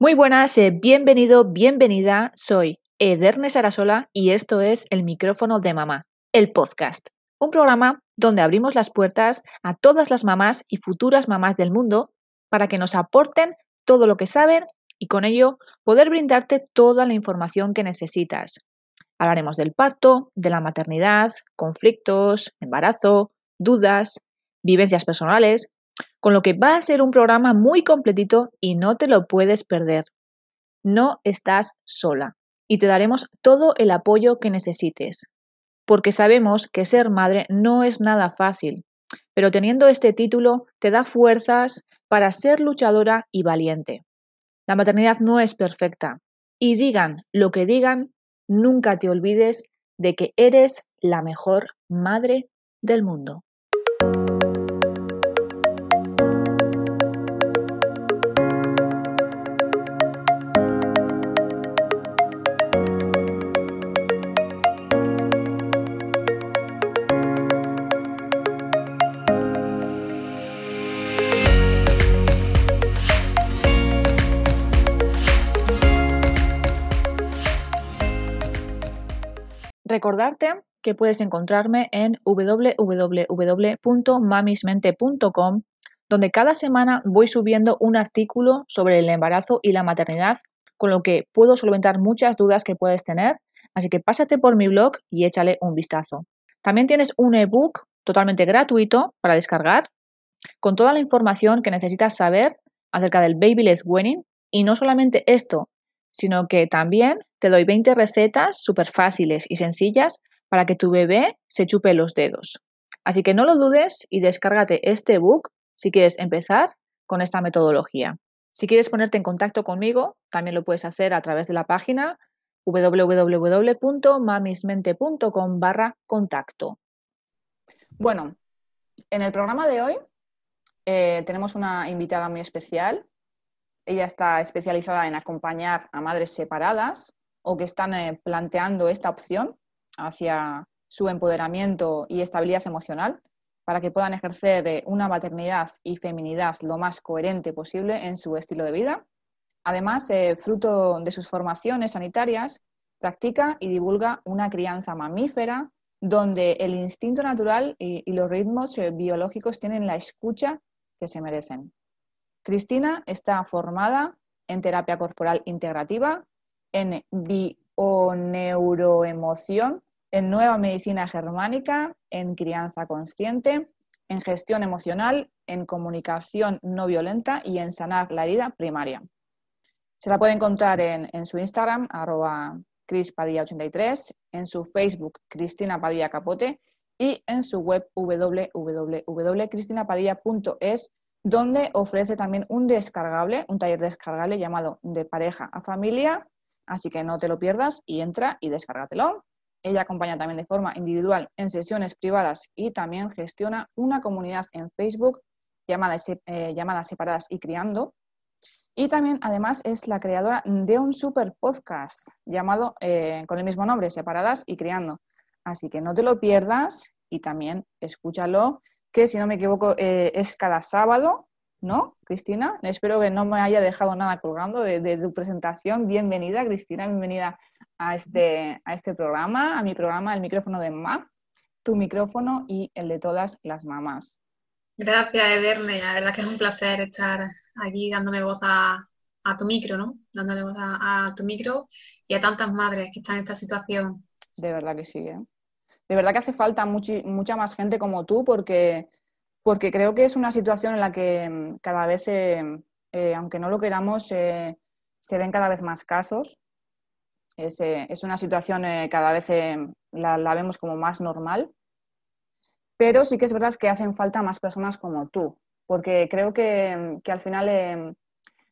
Muy buenas, eh, bienvenido, bienvenida. Soy Ederne Sarasola y esto es El micrófono de mamá, el podcast. Un programa donde abrimos las puertas a todas las mamás y futuras mamás del mundo para que nos aporten todo lo que saben y con ello poder brindarte toda la información que necesitas. Hablaremos del parto, de la maternidad, conflictos, embarazo, dudas, vivencias personales, con lo que va a ser un programa muy completito y no te lo puedes perder. No estás sola y te daremos todo el apoyo que necesites, porque sabemos que ser madre no es nada fácil, pero teniendo este título te da fuerzas para ser luchadora y valiente. La maternidad no es perfecta y digan lo que digan, nunca te olvides de que eres la mejor madre del mundo. Recordarte que puedes encontrarme en www.mamismente.com, donde cada semana voy subiendo un artículo sobre el embarazo y la maternidad, con lo que puedo solventar muchas dudas que puedes tener, así que pásate por mi blog y échale un vistazo. También tienes un ebook totalmente gratuito para descargar, con toda la información que necesitas saber acerca del Baby Led Winning, y no solamente esto, sino que también te doy 20 recetas súper fáciles y sencillas para que tu bebé se chupe los dedos. Así que no lo dudes y descárgate este ebook si quieres empezar con esta metodología. Si quieres ponerte en contacto conmigo, también lo puedes hacer a través de la página www.mamismente.com barra contacto. Bueno, en el programa de hoy eh, tenemos una invitada muy especial. Ella está especializada en acompañar a madres separadas o que están eh, planteando esta opción hacia su empoderamiento y estabilidad emocional para que puedan ejercer eh, una maternidad y feminidad lo más coherente posible en su estilo de vida. Además, eh, fruto de sus formaciones sanitarias, practica y divulga una crianza mamífera donde el instinto natural y los ritmos biológicos tienen la escucha que se merecen. Cristina está formada en terapia corporal integrativa, en bioneuroemoción, en nueva medicina germánica, en crianza consciente, en gestión emocional, en comunicación no violenta y en sanar la herida primaria. Se la puede encontrar en, su Instagram, arroba crispadilla83, en su Facebook, Cristina Padilla Capote, y en su web www.cristinapadilla.es, donde ofrece también un descargable, un taller descargable llamado De pareja a familia, Así que no te lo pierdas y entra y descárgatelo. Ella acompaña también de forma individual en sesiones privadas y también gestiona una comunidad en Facebook llamada, eh, Separadas y Criando. Y también, además, es la creadora de un super podcast llamado eh, con el mismo nombre, Separadas y Criando. Así que no te lo pierdas y también escúchalo, que si no me equivoco eh, es cada sábado ¿no, Cristina? Espero que no me haya dejado nada colgando de, tu presentación. Bienvenida, Cristina, bienvenida a este, a este programa, a mi programa El micrófono de mamá, tu micrófono y el de todas las mamás. Gracias, Ederne. La verdad que es un placer estar aquí dándome voz a, tu micro, ¿no? Dándole voz a, tu micro y a tantas madres que están en esta situación. De verdad que sí, ¿eh? De verdad que hace falta mucha más gente como tú porque porque creo que es una situación en la que mm, cada vez, eh, eh, aunque no lo queramos, eh, se ven cada vez más casos. Es, una situación cada vez la, vemos como más normal, pero sí que es verdad que hacen falta más personas como tú, porque creo que, mm, que al final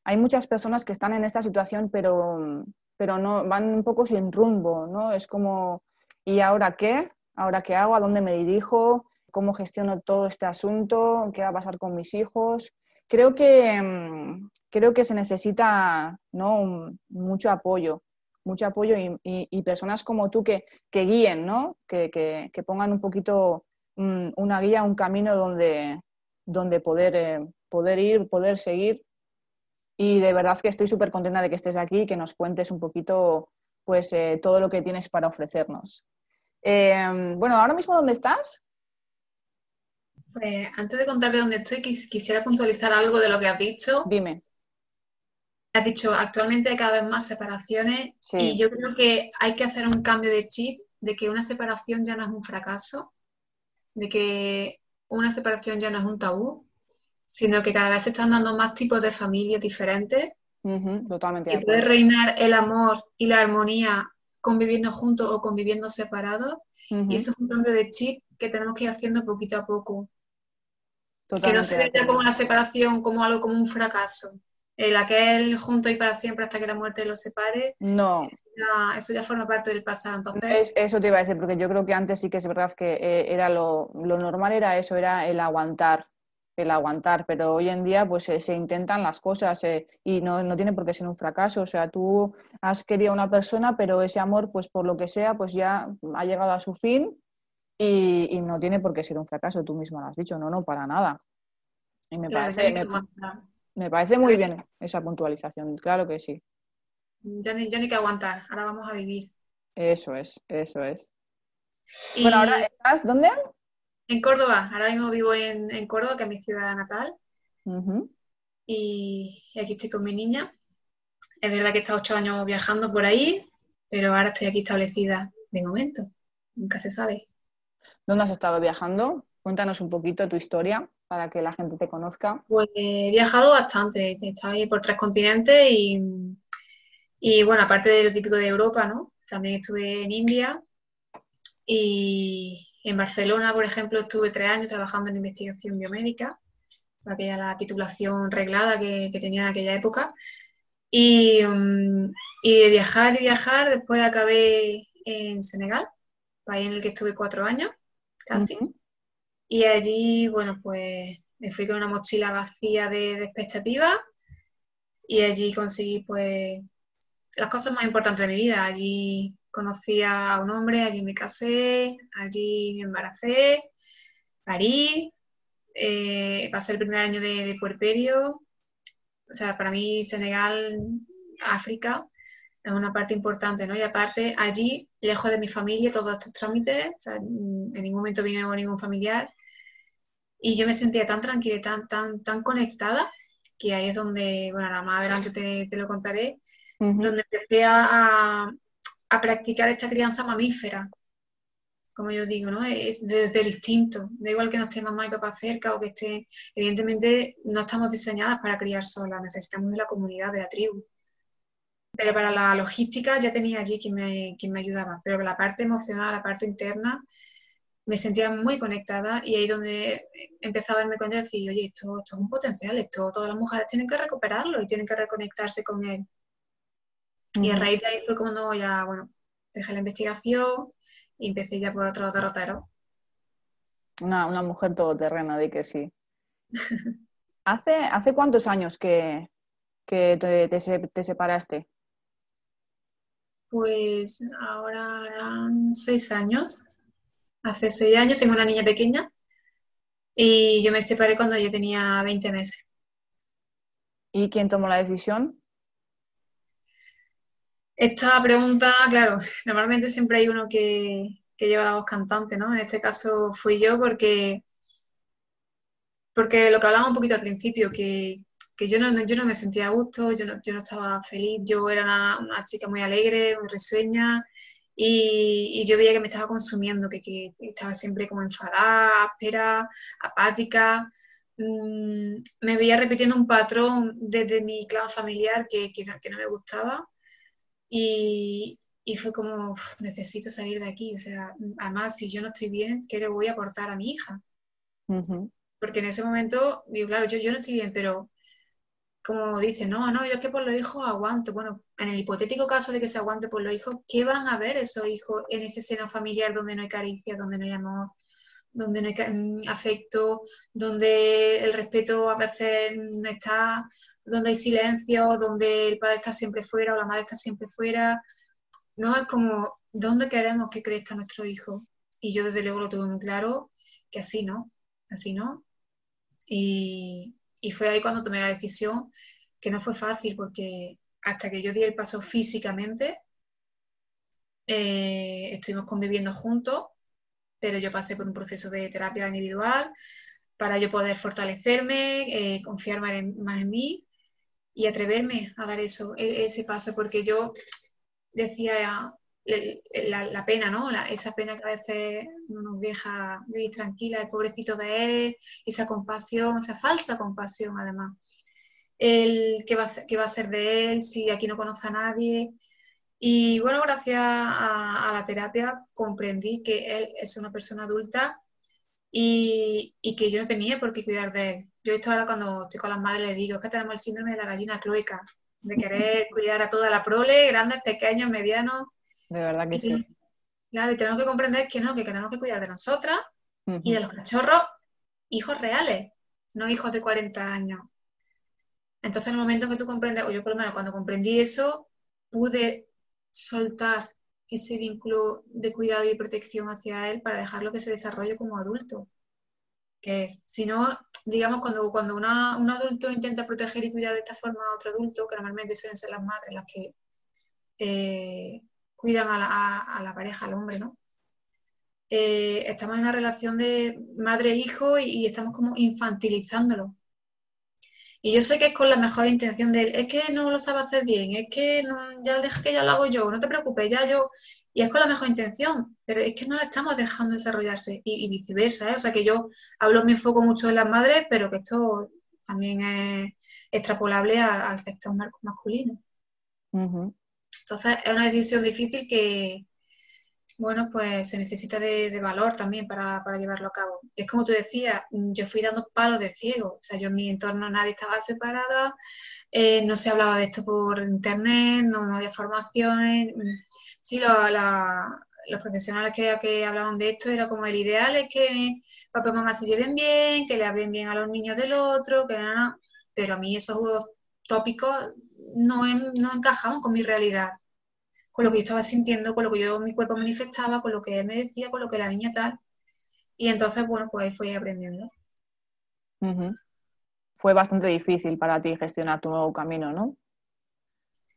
hay muchas personas que están en esta situación, pero, pero no, van un poco sin rumbo, ¿no? Es como, ¿y ahora qué? ¿Ahora qué hago? ¿A dónde me dirijo? cómo gestiono todo este asunto, qué va a pasar con mis hijos. Creo que, mm, creo que se necesita ¿no? mucho apoyo, mucho apoyo y, personas como tú que, guíen, ¿no? que, pongan un poquito mm, una guía, un camino donde, donde poder, eh, poder ir, poder seguir. Y de verdad que estoy súper contenta de que estés aquí y que nos cuentes un poquito pues, eh, todo lo que tienes para ofrecernos. Em, bueno, ahora mismo, ¿dónde estás? Pues antes de contarte dónde estoy, quisiera puntualizar algo de lo que has dicho. Dime. Has dicho, actualmente hay cada vez más separaciones y yo creo que hay que hacer un cambio de chip de que una separación ya no es un fracaso, de que una separación ya no es un tabú, sino que cada vez se están dando más tipos de familias diferentes. totalmente. Y puede reinar el amor y la armonía conviviendo juntos o conviviendo separados. Y eso es un cambio de chip que tenemos que ir haciendo poquito a poco. que no se vea como una separación, como algo como un fracaso. El aquel junto y para siempre hasta que la muerte los separe. No. Eso ya, forma parte del pasado. Entonces... eso te iba a decir, porque yo creo que antes sí que es verdad que eh, era lo, lo normal era eso, era el aguantar el aguantar, pero hoy en día pues se intentan las cosas eh, y no, no, tiene por qué ser un fracaso, o sea, tú has querido a una persona, pero ese amor pues por lo que sea pues ya ha llegado a su fin y, no tiene por qué ser un fracaso, tú mismo lo has dicho, no, no, para nada. Y me, parece, me, parece muy bien esa puntualización, claro que sí. Ya ni, ya ni que aguantar, ahora vamos a vivir. Eso es, eso es. Bueno, ahora estás, ¿dónde? En Córdoba, ahora mismo vivo en, Córdoba, que es mi ciudad natal. y, aquí estoy con mi niña. Es verdad que he estado ocho años viajando por ahí, pero ahora estoy aquí establecida de momento. Nunca se sabe. ¿Dónde has estado viajando? Cuéntanos un poquito tu historia para que la gente te conozca. Pues he viajado bastante. He estado ahí por tres continentes y, y bueno, aparte de lo típico de Europa, ¿no? También estuve en India y, en Barcelona, por ejemplo, estuve tres años trabajando en investigación biomédica, aquella la titulación reglada que, tenía en aquella época. Y, mm, y, de viajar y viajar, después acabé en Senegal, país en el que estuve cuatro años, casi. Y allí, bueno, pues me fui con una mochila vacía de, de expectativas y allí conseguí, pues, las cosas más importantes de mi vida. Allí conocí a un hombre, allí me casé, allí me embaracé, parí, eh, pasé el primer año de, puerperio. O sea, para mí Senegal, África, es una parte importante, ¿no? Y aparte, allí, lejos de mi familia, todos estos trámites, o sea, en ningún momento vino ningún familiar. Y yo me sentía tan tranquila, tan, tan, tan conectada, que ahí es donde, bueno, nada más adelante te, te lo contaré, donde empecé a, a practicar esta crianza mamífera, como yo digo, ¿no? Es desde el instinto. Da igual que no esté mamá y papá cerca o que esté. Evidentemente, no estamos diseñadas para criar solas, necesitamos de la comunidad, de la tribu. Pero para la logística ya tenía allí quien me, quien me ayudaba. Pero la parte emocional, la parte interna, me sentía muy conectada y ahí donde empecé a darme cuenta de decir, oye, esto, esto es un potencial, esto todas las mujeres tienen que recuperarlo y tienen que reconectarse con él. Y a raíz de ahí fue cuando ya, bueno, dejé la investigación y empecé ya por otro derrotero. Una, una mujer todoterrena, de que sí. ¿Hace, ¿Hace cuántos años que, te, te, separaste? Pues ahora eran seis años. Hace seis años tengo una niña pequeña y yo me separé cuando ella tenía 20 meses. ¿Y quién tomó la decisión? Esta pregunta, claro, normalmente siempre hay uno que, lleva la voz cantante, ¿no? En este caso fui yo porque, porque lo que hablábamos un poquito al principio, que, yo, no, yo no me sentía a gusto, yo no, yo no estaba feliz, yo era una, chica muy alegre, muy risueña, y, yo veía que me estaba consumiendo, que, estaba siempre como enfadada, áspera, apática. Mm, me veía repitiendo un patrón desde mi clan familiar que, que no me gustaba y, fue como, necesito salir de aquí. O sea, además, si yo no estoy bien, ¿qué le voy a aportar a mi hija? Porque en ese momento, digo, claro, yo, yo no estoy bien, pero como dice, no, no, yo es que por los hijos aguanto. Bueno, en el hipotético caso de que se aguante por los hijos, ¿qué van a ver esos hijos en ese seno familiar donde no hay caricia, donde no hay amor, donde no hay mm, afecto, donde el respeto a veces no está, donde hay silencio, donde el padre está siempre fuera o la madre está siempre fuera. No es como, ¿dónde queremos que crezca nuestro hijo? Y yo desde luego lo tuve muy claro, que así no, así no. Y, fue ahí cuando tomé la decisión que no fue fácil porque hasta que yo di el paso físicamente, eh, estuvimos conviviendo juntos, pero yo pasé por un proceso de terapia individual para yo poder fortalecerme, eh, confiar más en, mí y atreverme a dar eso, e, ese paso, porque yo decía la, pena, ¿no? esa pena que a veces no nos deja vivir tranquila, el pobrecito de él, esa compasión, esa falsa compasión además. El qué va, qué va a ser de él si aquí no conoce a nadie. Y bueno, gracias a, la terapia comprendí que él es una persona adulta y, que yo no tenía por qué cuidar de él. Yo esto ahora cuando estoy con las madres les digo, es que tenemos el síndrome de la gallina cloica, de querer cuidar a toda la prole, grandes, pequeños, medianos. De verdad que sí. Claro, y tenemos que comprender que no, que tenemos que cuidar de nosotras y de los cachorros, hijos reales, no hijos de 40 años. Entonces, en el momento que tú comprendes, o yo por lo menos cuando comprendí eso, pude soltar ese vínculo de cuidado y protección hacia él para dejarlo que se desarrolle como adulto. Que si no, digamos, cuando, cuando un adulto intenta proteger y cuidar de esta forma a otro adulto, que normalmente suelen ser las madres las que eh, cuidan a la, pareja, al hombre, ¿no? Eh, estamos en una relación de madre-hijo y, estamos como infantilizándolo. Y yo sé que es con la mejor intención de él, es que no lo sabe hacer bien, es que ya deja que ya lo hago yo, no te preocupes, ya yo, y es con la mejor intención, pero es que no la estamos dejando desarrollarse y, viceversa, ¿eh? o sea que yo hablo, me enfoco mucho en las madres, pero que esto también es extrapolable al sector masculino. Entonces, es una decisión difícil que, bueno, pues se necesita de, valor también para, llevarlo a cabo. Es como tú decías, yo fui dando palos de ciego, o sea, yo en mi entorno nadie estaba separada, eh, no se hablaba de esto por internet, no, había formaciones. Sí, los profesionales que, que, hablaban de esto era como el ideal es que papá y mamá se lleven bien, que le hablen bien a los niños del otro, que no, pero a mí esos tópicos no, no encajaban con mi realidad, con lo que yo estaba sintiendo, con lo que yo mi cuerpo manifestaba, con lo que él me decía, con lo que la niña tal. Y entonces, bueno, pues ahí fui aprendiendo. Fue bastante difícil para ti gestionar tu nuevo camino, ¿no?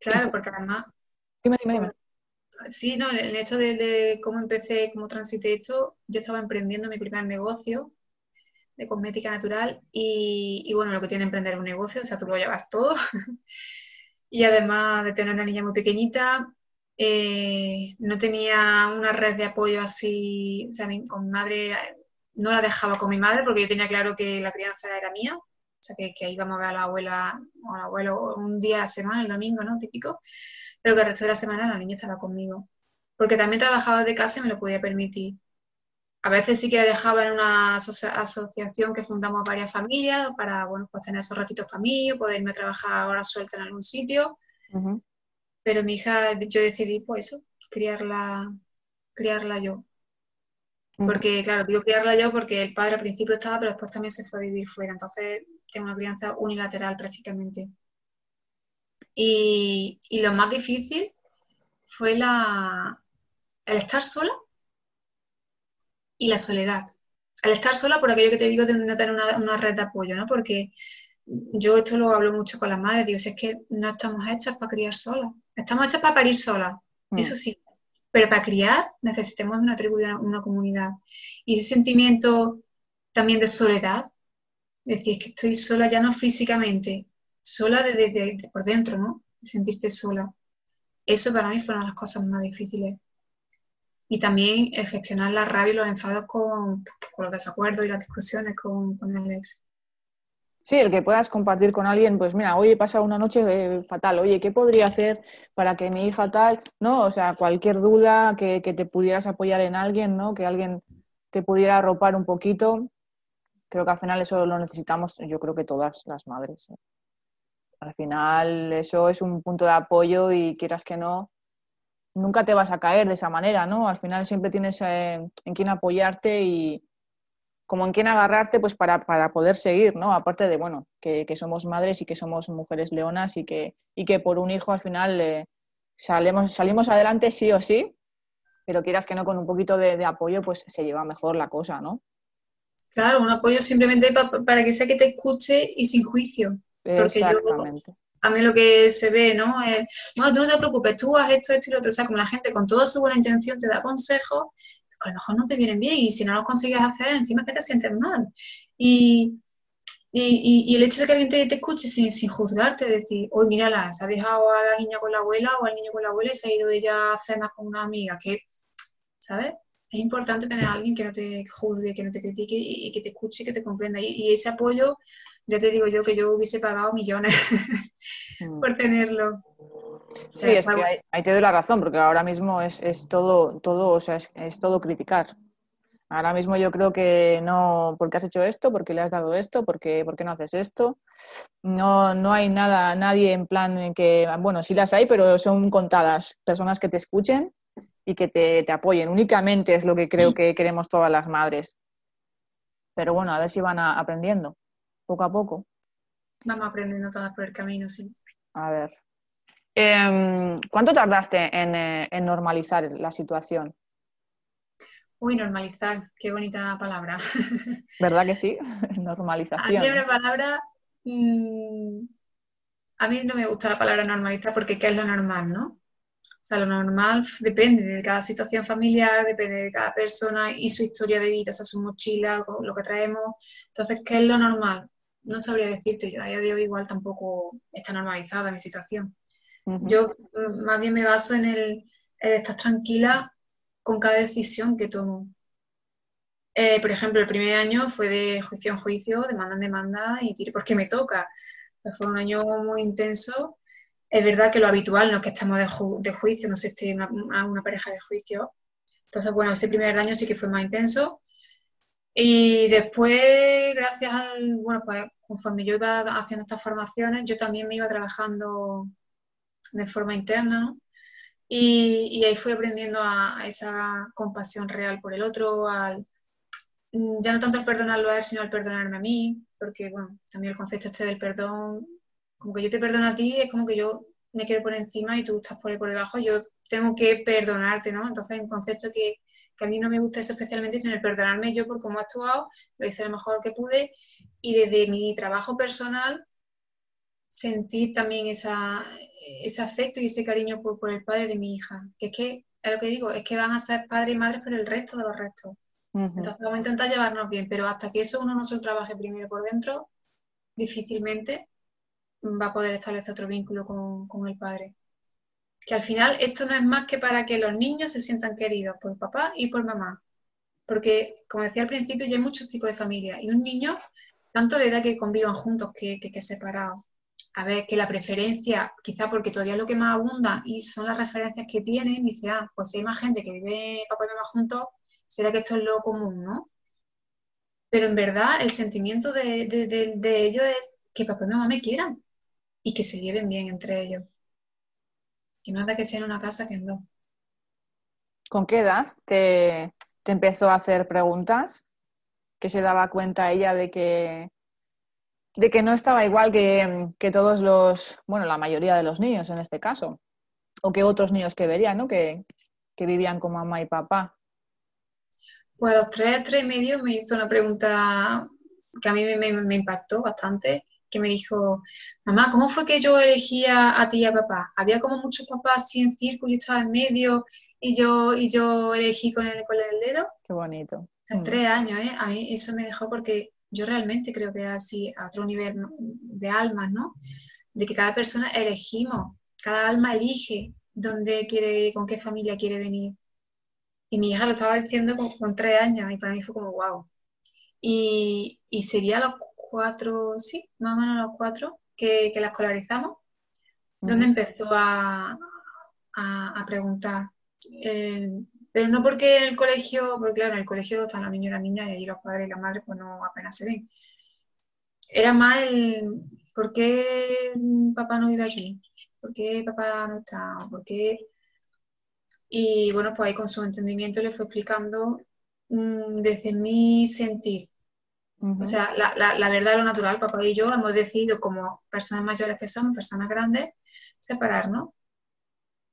Claro, porque además... Dime, dime, dime. Sí, no, en esto de, cómo empecé, cómo transité esto, yo estaba emprendiendo mi primer negocio de cosmética natural y, y, bueno, lo que tiene emprender un negocio, o sea, tú lo llevas todo. y además de tener una niña muy pequeñita, eh, no tenía una red de apoyo así, o sea, con mi madre no la dejaba con mi madre porque yo tenía claro que la crianza era mía, o sea, que, que íbamos a ver a la abuela o al abuelo un día a la semana, el domingo, ¿no? Típico, pero que el resto de la semana la niña estaba conmigo, porque también trabajaba de casa y me lo podía permitir. A veces sí que la dejaba en una asociación que fundamos varias familias para, bueno, pues tener esos ratitos para mí, poder irme a trabajar horas suelta en algún sitio. Pero mi hija, yo decidí, pues eso, criarla, criarla yo. Porque, claro, digo criarla yo porque el padre al principio estaba, pero después también se fue a vivir fuera. Entonces, tengo una crianza unilateral prácticamente. Y, y lo más difícil fue la, el estar sola y la soledad. Al estar sola, por aquello que te digo de no tener una, red de apoyo, ¿no? Porque yo esto lo hablo mucho con las madres, digo, si es que no estamos hechas para criar solas, estamos hechas para parir solas, mm. eso sí, pero para criar necesitamos de una tribu, de una, comunidad. Y ese sentimiento también de soledad, decir, es que estoy sola ya no físicamente, sola de, por dentro, ¿no? De sentirte sola. Eso para mí fue una de las cosas más difíciles y también el gestionar la rabia y los enfados con, los desacuerdos y las discusiones con, el ex. Sí, el que puedas compartir con alguien, pues mira, hoy he pasado una noche eh, fatal, oye, ¿qué podría hacer para que mi hija tal? No, o sea, cualquier duda que, te pudieras apoyar en alguien, ¿no? Que alguien te pudiera arropar un poquito. Creo que al final eso lo necesitamos, yo creo que todas las madres. ¿eh? Al final eso es un punto de apoyo y quieras que no, nunca te vas a caer de esa manera, ¿no? Al final siempre tienes eh, en quién apoyarte y como en quién agarrarte, pues para, poder seguir, ¿no? Aparte de, bueno, que, somos madres y que somos mujeres leonas y que, y que por un hijo al final eh, salimos, salimos adelante sí o sí, pero quieras que no, con un poquito de, apoyo, pues se lleva mejor la cosa, ¿no? Claro, un apoyo simplemente para que sea que te escuche y sin juicio. Exactamente. a mí lo que se ve, ¿no? El, bueno, tú no te preocupes, tú haz esto, esto y lo otro. O sea, como la gente con toda su buena intención te da consejos, que a lo mejor no te vienen bien y si no los consigues hacer, encima que te sientes mal. Y, y, el hecho de que alguien te, escuche sin, sin, juzgarte, decir, oye, mírala, se ha dejado a la niña con la abuela o al niño con la abuela y se ha ido ella a cenar con una amiga, que, ¿sabes? Es importante tener a alguien que no te juzgue, que no te critique y, que te escuche y que te comprenda. Y, ese apoyo, ya te digo yo que yo hubiese pagado millones mm. por tenerlo. Sí, es que ahí, te doy la razón, porque ahora mismo es, todo, todo, o sea, es todo criticar. Ahora mismo yo creo que no, porque has hecho esto, porque le has dado esto, porque, ¿por qué no haces esto? No, no hay nada, nadie en plan en que, bueno, sí las hay, pero son contadas personas que te escuchen y que te, te apoyen. Únicamente es lo que creo que queremos todas las madres. Pero bueno, a ver si van aprendiendo, poco a poco. Vamos aprendiendo todas por el camino, sí. A ver. Em, ¿Cuánto tardaste en, eh, en normalizar la situación? Uy, normalizar, qué bonita palabra. ¿Verdad que sí? Normalización. A mí la palabra, mm, a mí no me gusta la palabra normalizar porque ¿qué es lo normal, no? O sea, lo normal depende de cada situación familiar, depende de cada persona y su historia de vida, o sea, su mochila, lo que traemos. Entonces, ¿qué es lo normal? No sabría decirte, yo a día de hoy igual tampoco está normalizada mi situación. Yo mm, más bien me baso en el, en estar tranquila con cada decisión que tomo. Eh, por ejemplo, el primer año fue de juicio en juicio, demanda en demanda y tire porque me toca. fue un año muy intenso. Es verdad que lo habitual no es que estemos de, juicio, no sé, esté una, una, pareja de juicio. Entonces, bueno, ese primer año sí que fue más intenso. Y después, gracias al, bueno, pues conforme yo iba haciendo estas formaciones, yo también me iba trabajando de forma interna, ¿no? Y, ahí fui aprendiendo a, esa compasión real por el otro, al, ya no tanto el perdonarlo a él, sino al perdonarme a mí, porque bueno, también el concepto este del perdón, como que yo te perdono a ti, es como que yo me quedo por encima y tú estás por ahí por debajo, yo tengo que perdonarte, ¿no? Entonces, un concepto que, que a mí no me gusta especialmente, sino el perdonarme yo por cómo he actuado, lo hice lo mejor que pude y desde mi trabajo personal sentir también esa, ese afecto y ese cariño por, el padre de mi hija. Que es que, es lo que digo, es que van a ser padres y madres por el resto de los restos. Entonces vamos a intentar llevarnos bien, pero hasta que eso uno no se trabaje primero por dentro, difícilmente va a poder establecer otro vínculo con, con el padre. Que al final esto no es más que para que los niños se sientan queridos por papá y por mamá. Porque, como decía al principio, ya hay muchos tipos de familias y un niño tanto le da que convivan juntos que, que, que separados a ver, que la preferencia, quizá porque todavía lo que más abunda y son las referencias que tienen, dice, ah, pues si hay más gente que vive papá y mamá juntos, será que esto es lo común, ¿no? Pero en verdad el sentimiento de, ellos es que papá y mamá me quieran y que se lleven bien entre ellos. Que no da que sea en una casa que en dos. ¿Con qué edad te, te empezó a hacer preguntas? ¿Que se daba cuenta ella de que de que no estaba igual que, todos los, bueno, la mayoría de los niños en este caso, o que otros niños que verían, ¿no? Que, vivían con mamá y papá. Pues a los tres, tres y medio me hizo una pregunta que a mí me, impactó bastante, que me dijo, mamá, ¿cómo fue que yo elegía a ti y a papá? Había como muchos papás así en círculo y estaba en medio y yo, y yo elegí con el, con el dedo. Qué bonito. En mm. tres años, ¿eh? A mí eso me dejó porque yo realmente creo que es así a otro nivel de almas, ¿no? De que cada persona elegimos, cada alma elige dónde quiere, con qué familia quiere venir. Y mi hija lo estaba diciendo con, tres años y para mí fue como wow. Y, sería a los cuatro, sí, más o menos los cuatro que, la escolarizamos, donde empezó a, preguntar. Eh, pero no porque en el colegio, porque claro, en el colegio están los niños y las niñas y ahí los padres y las madres pues no apenas se ven. Era más el ¿por qué papá no vive aquí? ¿Por qué papá no está? ¿Por qué? Y bueno, pues ahí con su entendimiento le fue explicando mm, desde mi sentir. O sea, la, la, la verdad, lo natural, papá y yo hemos decidido como personas mayores que somos, personas grandes, separarnos,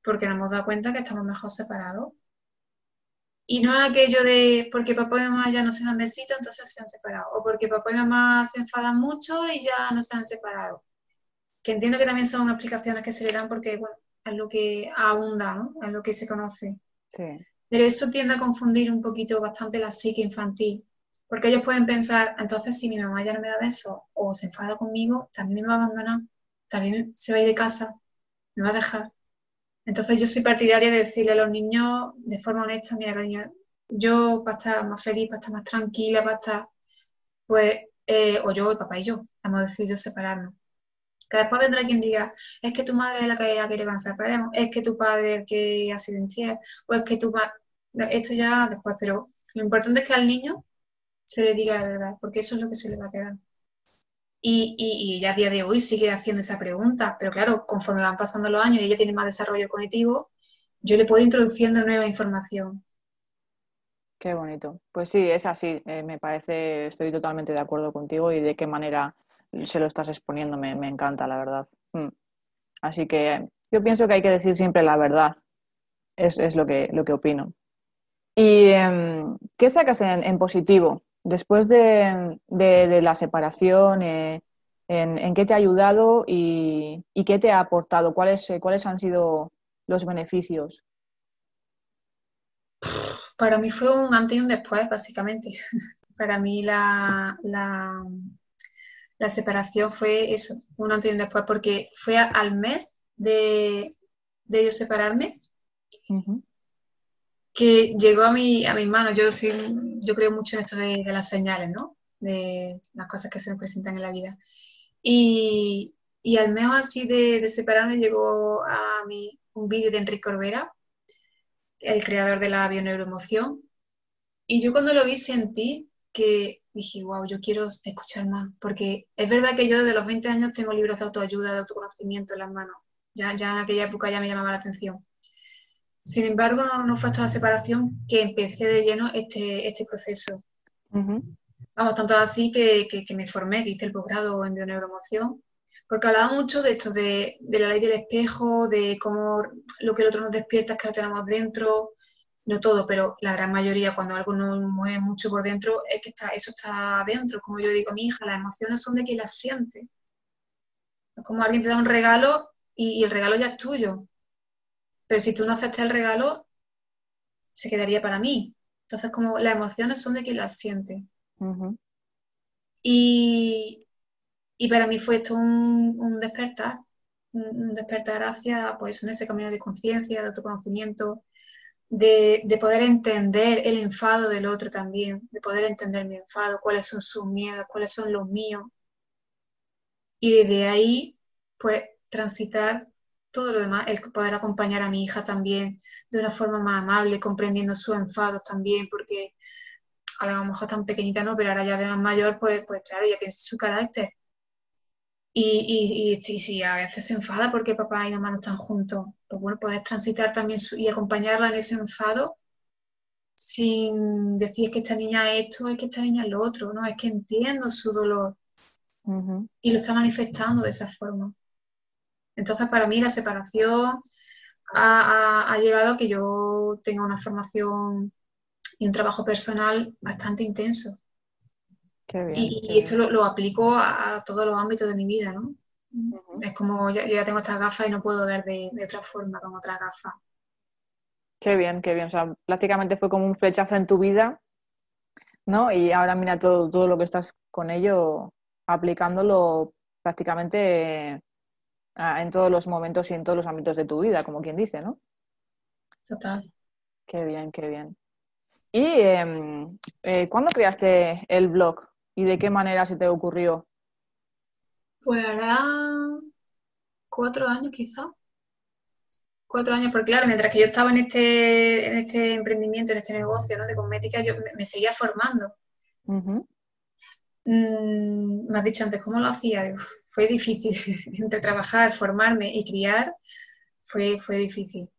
porque nos hemos dado cuenta que estamos mejor separados y no es aquello de porque papá y mamá ya no se dan besitos, entonces se han separado. O porque papá y mamá se enfadan mucho y ya no se han separado. que entiendo que también son aplicaciones que se le dan porque, bueno, es lo que abunda, ¿no? Es lo que se conoce. Sí. Pero eso tiende a confundir un poquito bastante la psique infantil, porque ellos pueden pensar, entonces si mi mamá ya no me da besos o se enfada conmigo, también me va a abandonar, también se va a ir de casa, me va a dejar. Entonces yo soy partidaria de decirle a los niños de forma honesta, mira cariño, yo para estar más feliz, para estar más tranquila, para estar, pues, eh, o yo, el papá y yo, hemos decidido separarnos. Que después vendrá quien diga, es que tu madre es la que ha querido que nos separemos, es que tu padre es el que ha sido infiel, o es que tu padre... Esto ya después, pero lo importante es que al niño se le diga la verdad, porque eso es lo que se le va a quedar. Y, y, ya a día de hoy sigue haciendo esa pregunta, pero claro, conforme van pasando los años y ella tiene más desarrollo cognitivo, yo le puedo introduciendo nueva información. Qué bonito. Pues sí, es así. Eh, me parece, estoy totalmente de acuerdo contigo y de qué manera se lo estás exponiendo me, encanta, la verdad. Mm. Así que yo pienso que hay que decir siempre la verdad. Es, lo, que, lo que opino. ¿Y em, qué sacas en positivo después de, la separación, eh, en, qué te ha ayudado y, qué te ha aportado? ¿Cuáles, eh, ¿Cuáles han sido los beneficios? Para mí fue un antes y un después, básicamente. Para mí la, la, separación fue eso, un antes y un después, porque fue al mes de, de yo separarme que llegó a, mi, a mis manos. Yo, sí, yo creo mucho en esto de, las señales, ¿no? De las cosas que se nos presentan en la vida. Y, y al menos así de, de, separarme llegó a mí un vídeo de Enrique Corbera, el creador de la bioneuroemoción. Y yo cuando lo vi sentí que dije, wow, yo quiero escuchar más, porque es verdad que yo desde los 20 años tengo libros de autoayuda, de autoconocimiento en las manos. Ya, ya en aquella época ya me llamaba la atención. Sin embargo, no, fue hasta la separación que empecé de lleno este, este proceso. Vamos, tanto así que, me formé, que hice el posgrado en bioneuromoción, porque hablaba mucho de esto, de, la ley del espejo, de cómo lo que el otro nos despierta es que lo tenemos dentro, no todo, pero la gran mayoría, cuando algo nos mueve mucho por dentro, es que está, eso está dentro. Como yo digo a mi hija, las emociones son de quien las siente. Es como alguien te da un regalo y el regalo ya es tuyo pero si tú no aceptas el regalo, se quedaría para mí. Entonces, como las emociones son de quien las siente. y, para mí fue esto un, despertar, un, despertar hacia pues, en ese camino de conciencia, de autoconocimiento, de, de, poder entender el enfado del otro también, de poder entender mi enfado, cuáles son sus miedos, cuáles son los míos. Y desde ahí, pues, transitar todo lo demás, el poder acompañar a mi hija también de una forma más amable, comprendiendo sus enfados también, porque a lo mejor tan pequeñita no, pero ahora ya de más mayor, pues, pues claro, ya tiene su carácter. Y, y, si a veces se enfada porque papá y mamá no están juntos, pues bueno, poder transitar también y acompañarla en ese enfado sin decir que esta niña es esto, es que esta niña es lo otro, no, es que entiendo su dolor y lo está manifestando de esa forma. Entonces, para mí la separación ha, llevado a que yo tenga una formación y un trabajo personal bastante intenso. y, esto lo, aplico a, todos los ámbitos de mi vida, ¿no? Es como yo, ya tengo estas gafas y no puedo ver de, otra forma con otras gafas. Qué bien, qué bien. O sea, prácticamente fue como un flechazo en tu vida, ¿no? Y ahora mira todo, todo lo que estás con ello aplicándolo prácticamente en todos los momentos y en todos los ámbitos de tu vida, como quien dice, ¿no? Total. Qué bien, qué bien. ¿Y em, eh, cuándo creaste el blog y de qué manera se te ocurrió? Pues hará cuatro años quizá. Cuatro años, porque claro, mientras que yo estaba en este, en este emprendimiento, en este negocio ¿no? de cosmética, yo me, seguía formando. Mm, me has dicho antes, ¿cómo lo hacía? fue difícil. Entre trabajar, formarme y criar, fue, fue difícil.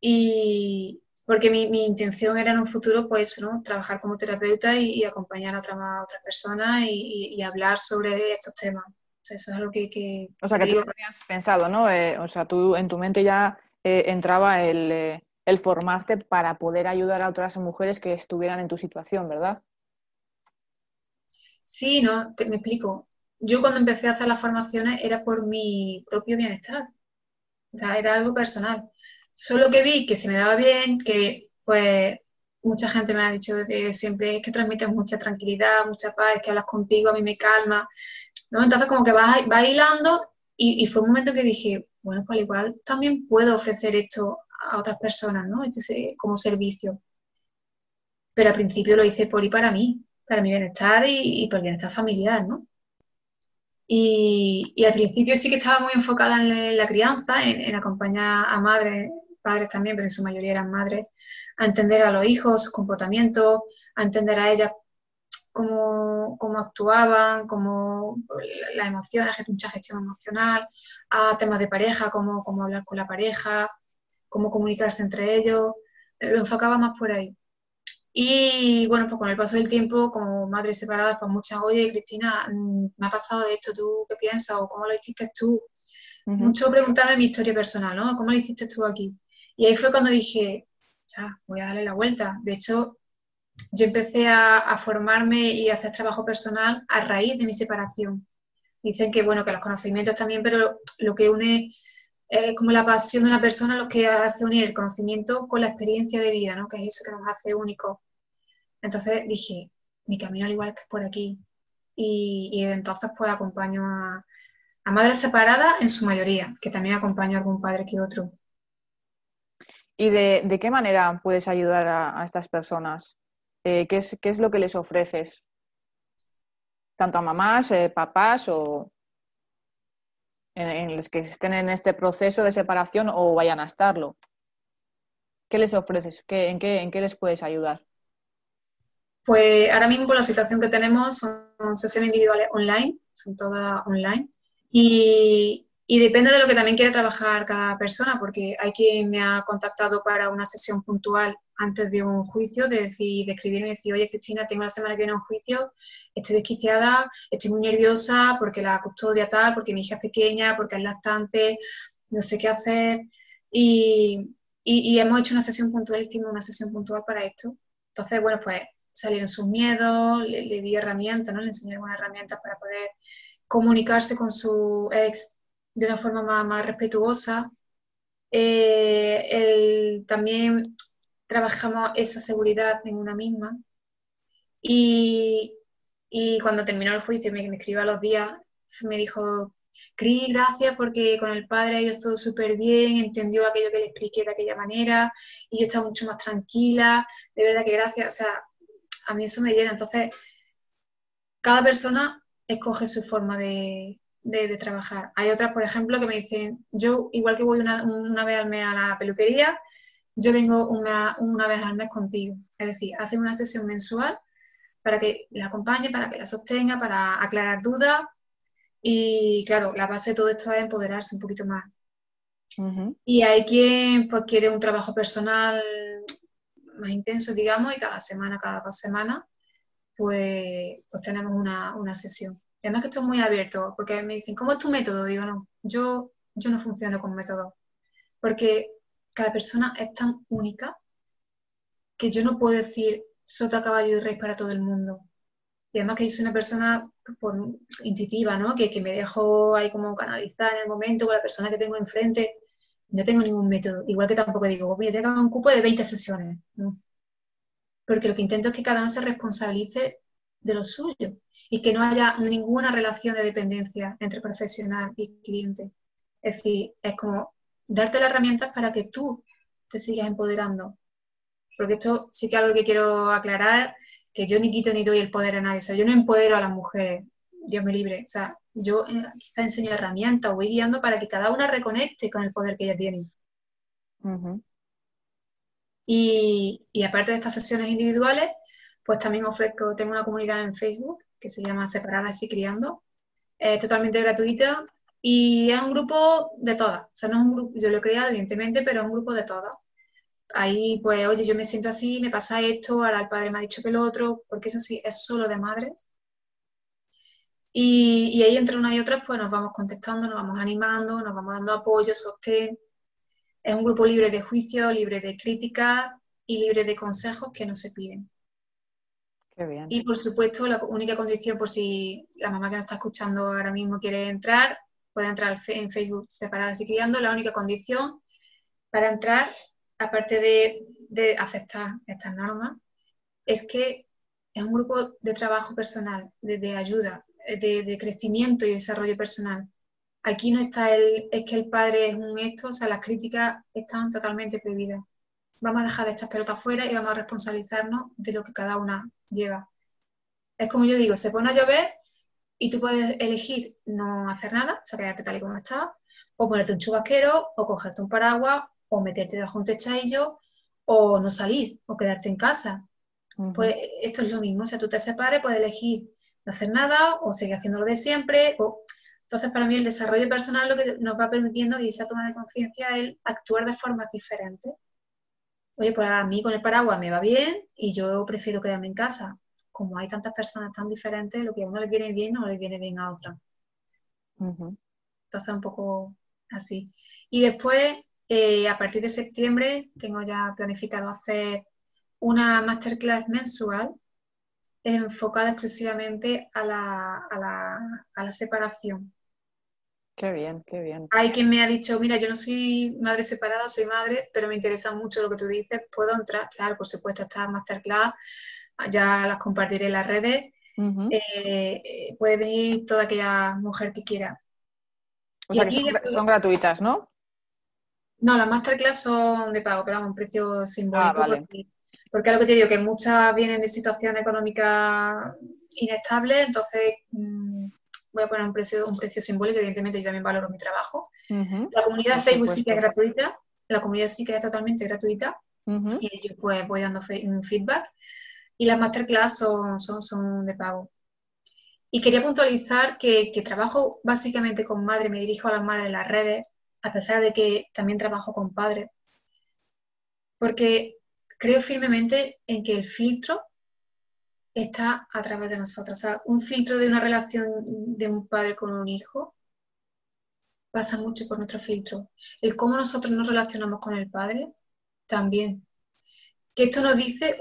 Y porque mi, intención era en un futuro, pues, ¿no? Trabajar como terapeuta y, acompañar a, otras personas y, hablar sobre estos temas. O sea, eso es algo que... o sea, que tú lo habías pensado, ¿no? Eh, o sea, tú en tu mente ya eh, entraba el, eh, el formarte para poder ayudar a otras mujeres que estuvieran en tu situación, ¿verdad? Sí, no, me explico. yo cuando empecé a hacer las formaciones era por mi propio bienestar. O sea, era algo personal. Solo que vi que se me daba bien, que pues mucha gente me ha dicho de siempre es que transmites mucha tranquilidad, mucha paz, que hablas contigo, a mí me calma. ¿no? Entonces como que vas, vas hilando y, fue un momento que dije, bueno, pues igual también puedo ofrecer esto a otras personas, ¿no? Este, como servicio. Pero al principio lo hice por y para mí, para mi bienestar y, por el bienestar familiar, ¿no? Y, al principio sí que estaba muy enfocada en la, crianza, en, acompañar a madres, padres también, pero en su mayoría eran madres, a entender a los hijos, sus comportamientos, a entender a ellas cómo, cómo actuaban, cómo las emociones, mucha gestión emocional, a temas de pareja, cómo, cómo hablar con la pareja, cómo comunicarse entre ellos, lo enfocaba más por ahí. Y bueno, pues con el paso del tiempo, como madre separada, pues muchas, oye, Cristina, mm, me ha pasado esto, ¿tú qué piensas? ¿O cómo lo hiciste tú? Mucho preguntarme mi historia personal, ¿no? ¿Cómo lo hiciste tú aquí? Y ahí fue cuando dije, ya, voy a darle la vuelta. De hecho, yo empecé a, formarme y a hacer trabajo personal a raíz de mi separación. Dicen que, bueno, que los conocimientos también, pero lo que une es como la pasión de una persona, lo que hace unir el conocimiento con la experiencia de vida, ¿no? Que es eso que nos hace únicos. Entonces dije, mi camino al igual que por aquí. Y, entonces pues acompaño a, madres separadas en su mayoría, que también acompaño a algún padre que otro. ¿Y de, qué manera puedes ayudar a estas personas? Eh, ¿qué, es, ¿qué, es, lo que les ofreces? Tanto a mamás, eh, papás o en, los que estén en este proceso de separación o vayan a estarlo. ¿Qué les ofreces? en, qué, ¿En qué les puedes ayudar? Pues ahora mismo la situación que tenemos son sesiones individuales online, son todas online. Y, y depende de lo que también quiere trabajar cada persona, porque hay quien me ha contactado para una sesión puntual antes de un juicio, de, decir, de escribirme y decir, oye Cristina, tengo la semana que viene un juicio, estoy desquiciada, estoy muy nerviosa porque la custodia tal, porque mi hija es pequeña, porque es lactante, no sé qué hacer. Y, y, hemos hecho una sesión puntual, hicimos una sesión puntual para esto. Entonces, bueno, pues salieron sus miedos, le, di herramientas, ¿no? Le enseñé algunas herramientas para poder comunicarse con su ex de una forma más, más respetuosa. Eh, el, también trabajamos esa seguridad en una misma. Y, cuando terminó el juicio, me, me escribió a los días, me dijo, Cris, gracias porque con el padre ha ido todo súper bien, entendió aquello que le expliqué de aquella manera y yo estaba mucho más tranquila, de verdad que gracias, o sea, a mí eso me llena. Entonces, cada persona escoge su forma de, trabajar. Hay otras, por ejemplo, que me dicen, yo igual que voy una, una vez al mes a la peluquería, yo vengo una, vez al mes contigo. Es decir, hacen una sesión mensual para que la acompañe, para que la sostenga, para aclarar dudas. Y claro, la base de todo esto es empoderarse un poquito más. Y hay quien pues, quiere un trabajo personal más intenso, digamos, y cada semana, cada dos semanas, pues, pues tenemos una, sesión. Y además que esto es muy abierto, porque me dicen, ¿cómo es tu método? Digo, no, yo, yo no funciono con método. Porque cada persona es tan única que yo no puedo decir sota, caballo y rey para todo el mundo. Y además que yo soy una persona pues, intuitiva, ¿no? Que, me dejo ahí como canalizar en el momento con la persona que tengo enfrente. No tengo ningún método. Igual que tampoco digo, voy a tener un cupo de 20 sesiones. Porque lo que intento es que cada uno se responsabilice de lo suyo y que no haya ninguna relación de dependencia entre profesional y cliente. Es decir, es como darte las herramientas para que tú te sigas empoderando. Porque esto sí que es algo que quiero aclarar, que yo ni quito ni doy el poder a nadie. O sea, yo no empodero a las mujeres, Dios me libre. O sea, yo eh, quizá enseño herramientas o voy guiando para que cada una reconecte con el poder que ella tiene. y, y, aparte de estas sesiones individuales, pues también ofrezco, tengo una comunidad en Facebook que se llama Separadas y Criando. Es totalmente gratuita y es un grupo de todas, o sea, no es un grupo, yo lo he creado evidentemente, pero es un grupo de todas. Ahí, pues, oye, yo me siento así, me pasa esto, ahora el padre me ha dicho que lo otro, porque eso sí, es solo de madres. Y, ahí entre una y otras, pues nos vamos contestando, nos vamos animando, nos vamos dando apoyo, sostén. Es un grupo libre de juicio, libre de críticas y libre de consejos que no se piden. Y por supuesto, la única condición, por si la mamá que nos está escuchando ahora mismo quiere entrar, puede entrar en Facebook Separadas y Criando. La única condición para entrar, aparte de, aceptar estas normas, es que es un grupo de trabajo personal, de, ayuda, de, crecimiento y desarrollo personal. Aquí no está el, es que el padre es un esto, o sea, las críticas están totalmente prohibidas. Vamos a dejar de estas pelotas fuera y vamos a responsabilizarnos de lo que cada una lleva. Es como yo digo, se pone a llover y tú puedes elegir no hacer nada, o sea, quedarte tal y como estás, o ponerte un chubasquero, o cogerte un paraguas, o meterte debajo de un techadillo, o no salir, o quedarte en casa. Pues esto es lo mismo, o sea, tú te separes, puedes elegir no hacer nada, o seguir haciendo lo de siempre, o... Entonces, para mí el desarrollo personal lo que nos va permitiendo y esa toma de conciencia es actuar de formas diferentes. Oye, pues a mí con el paraguas me va bien y yo prefiero quedarme en casa como hay tantas personas tan diferentes, lo que a uno le viene bien no le viene bien a otra. Entonces, un poco así. Y después, eh, a partir de septiembre, tengo ya planificado hacer una masterclass mensual enfocada exclusivamente a la, a la, a la separación. Qué bien, qué bien. Hay quien me ha dicho, mira, yo no soy madre separada, soy madre, pero me interesa mucho lo que tú dices, puedo entrar, claro, por supuesto, esta masterclass ya las compartiré en las redes. Eh, puede venir toda aquella mujer que quiera. O sea, que son, gratuitas, ¿no? No, las masterclass son de pago, pero a un precio simbólico. Ah, porque, porque, lo que te digo, que muchas vienen de situación económica inestable, entonces mm, voy a poner un precio, un precio simbólico, evidentemente yo también valoro mi trabajo. La comunidad de Facebook sí que es gratuita, la comunidad sí que es totalmente gratuita, y yo pues voy dando feedback y las masterclass son, son, de pago. Y quería puntualizar que, trabajo básicamente con madres, me dirijo a las madres en las redes, a pesar de que también trabajo con padres, porque creo firmemente en que el filtro está a través de nosotros. O sea, un filtro de una relación de un padre con un hijo pasa mucho por nuestro filtro. El cómo nosotros nos relacionamos con el padre también que esto nos dice,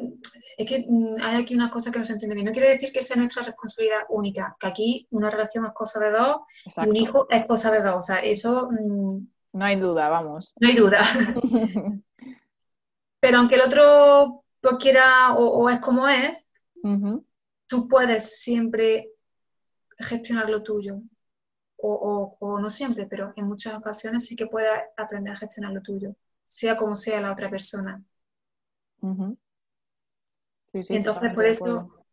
es que mm, hay aquí una cosa que no se entiende bien. No quiere decir que sea nuestra responsabilidad única, que aquí una relación es cosa de dos y un hijo es cosa de dos. O sea, eso... Mm, no hay duda, vamos. No hay duda. Pero aunque el otro pues, quiera o, es como es, tú puedes siempre gestionar lo tuyo. O, o, no siempre, pero en muchas ocasiones sí que puedes aprender a gestionar lo tuyo, sea como sea la otra persona. Y entonces por eso,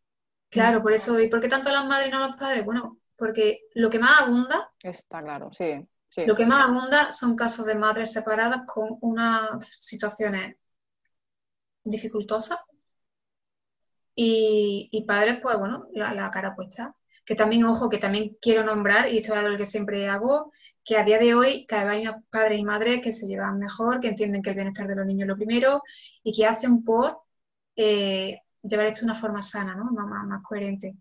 claro, por eso, ¿y por qué tanto las madres y no los padres? Bueno, porque lo que más abunda, está claro, sí, Lo que más abunda son casos de madres separadas con unas situaciones dificultosas y, padres, pues bueno, la, cara puesta. Que también, ojo, que también quiero nombrar, y esto es algo que siempre hago, que a día de hoy cada vez hay más padres y madres que se llevan mejor, que entienden que el bienestar de los niños es lo primero y que hacen por eh, llevar esto de una forma sana, ¿no? Más, más, coherente.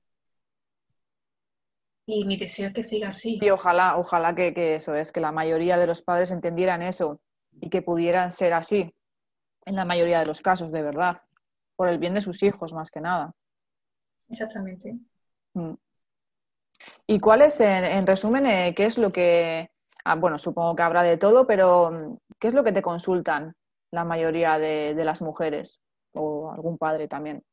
Y mi deseo es que siga así. Y ojalá, ojalá que, que, eso es, que la mayoría de los padres entendieran eso y que pudieran ser así en la mayoría de los casos, de verdad, por el bien de sus hijos más que nada. Exactamente. Mm. ¿Y cuál es, en, resumen, eh, qué es lo que, Ah, bueno, supongo que habrá de todo, pero mm, ¿qué es lo que te consultan la mayoría de, las mujeres o algún padre también?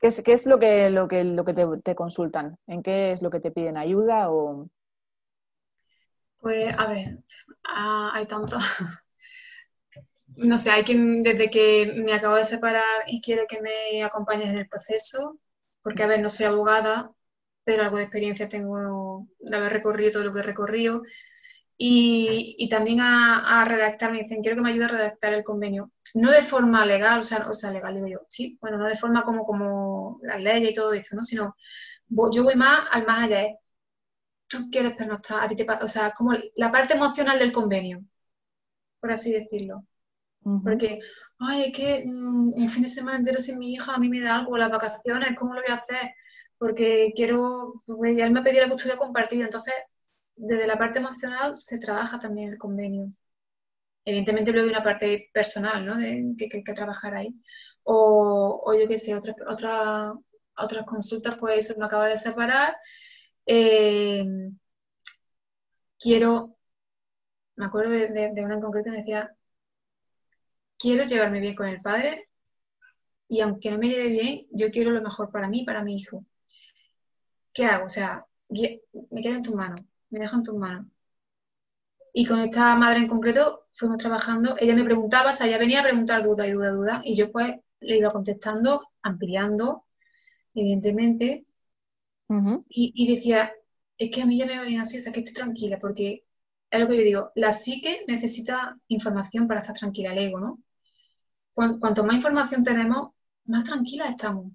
¿Qué es, qué es lo que, lo que, lo que te, consultan? ¿En qué es lo que te piden ayuda? O... Pues a ver, ah, hay tanto. no sé, hay quien desde que me acabo de separar y quiero que me acompañes en el proceso, porque a ver, no soy abogada, pero algo de experiencia tengo de haber recorrido todo lo que he recorrido y, también a, redactar, me dicen, quiero que me ayude a redactar el convenio. No de forma legal, o sea, o sea, legal digo yo, sí, bueno, no de forma como, como las leyes y todo esto, ¿no? Sino yo voy más al más allá, tú quieres pernoctar, a ti te o sea, como la parte emocional del convenio, por así decirlo. Porque, ay, es que mm, un fin de semana entero sin mi hija a mí me da algo, las vacaciones, ¿cómo lo voy a hacer? Porque quiero, pues, él me pedía la custodia compartida, entonces desde la parte emocional se trabaja también el convenio. Evidentemente luego hay una parte personal, ¿no? De, que, hay que trabajar ahí. O, o yo qué sé, otra, otra, otras consultas, pues eso me acaba de separar. Eh, quiero, me acuerdo de, una en concreto, me decía, quiero llevarme bien con el padre y aunque no me lleve bien, yo quiero lo mejor para mí, para mi hijo. ¿Qué hago? O sea, me quedo en tus manos, me dejo en tus manos. Y con esta madre en concreto fuimos trabajando, ella me preguntaba, o sea, ella venía a preguntar duda y duda, duda, y yo pues le iba contestando, ampliando, evidentemente, y, y, decía, es que a mí ya me va bien así, o sea, que estoy tranquila, porque es lo que yo digo, la psique necesita información para estar tranquila, el ego, ¿no? Cuanto, más información tenemos, más tranquila estamos.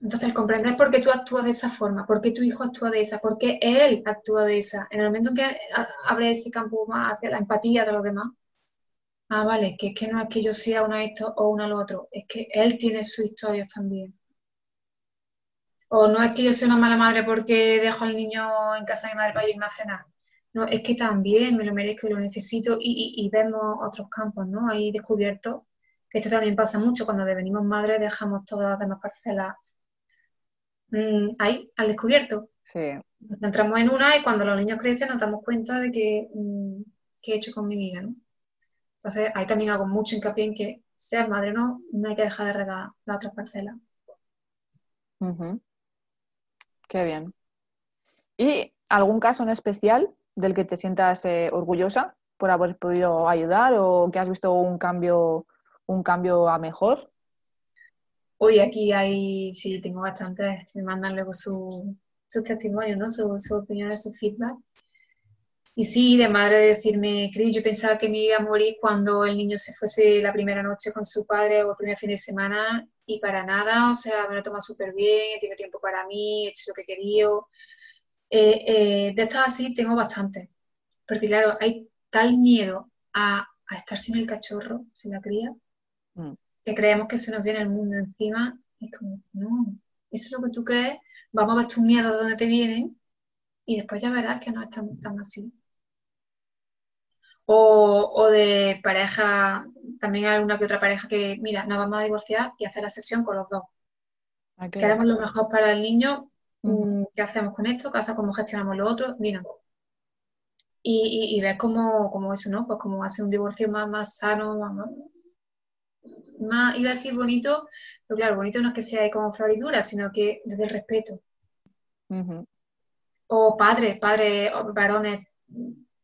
Entonces, comprender por qué tú actúas de esa forma, por qué tu hijo actúa de esa, por qué él actúa de esa, en el momento en que abre ese campo más hacia la empatía de los demás, ah, vale, que es que no es que yo sea una esto o una lo otro, es que él tiene sus historias también. O no es que yo sea una mala madre porque dejo al niño en casa de mi madre para irme a cenar. No, es que también me lo merezco y lo necesito y, vemos otros campos, ¿no? Ahí descubiertos, que esto también pasa mucho cuando devenimos madres, dejamos todas las demás parcelas mm, ahí, al descubierto. Sí. Nos centramos en una y cuando los niños crecen nos damos cuenta de que, mm, qué he hecho con mi vida, ¿no? Entonces, ahí también hago mucho hincapié en que seas madre o no, no hay que dejar de regar las otras parcelas. Qué bien. ¿Y algún caso en especial del que te sientas eh, orgullosa por haber podido ayudar o que has visto un cambio, un cambio a mejor? Hoy aquí hay, sí, tengo bastantes, me mandan luego sus su testimonios, ¿no? Sus su opiniones, su feedback. Y sí, de madre de decirme, Cris, yo pensaba que me iba a morir cuando el niño se fuese la primera noche con su padre o el primer fin de semana y para nada, o sea, me lo toma súper bien, tiene tiempo para mí, he hecho lo que he querido. Eh, eh, de estas así tengo bastante, porque claro, hay tal miedo a, estar sin el cachorro, sin la cría, mm. que creemos que se nos viene el mundo encima. Y es como, no, eso es lo que tú crees, vamos a ver tus miedos de dónde te vienen y después ya verás que no es tan, tan así. O, o, de pareja, también hay alguna que otra pareja que, mira, nos vamos a divorciar y hacer la sesión con los dos. Queremos lo mejor para el niño, ¿qué hacemos con esto? ¿Qué hacemos? ¿Cómo gestionamos lo otro? Mira. Y, y, ves cómo, eso, ¿no? Pues como hace un divorcio más, más sano, más, iba a decir bonito, pero claro, bonito no es que sea como floridura, sino que desde el respeto. O padres, padres, varones,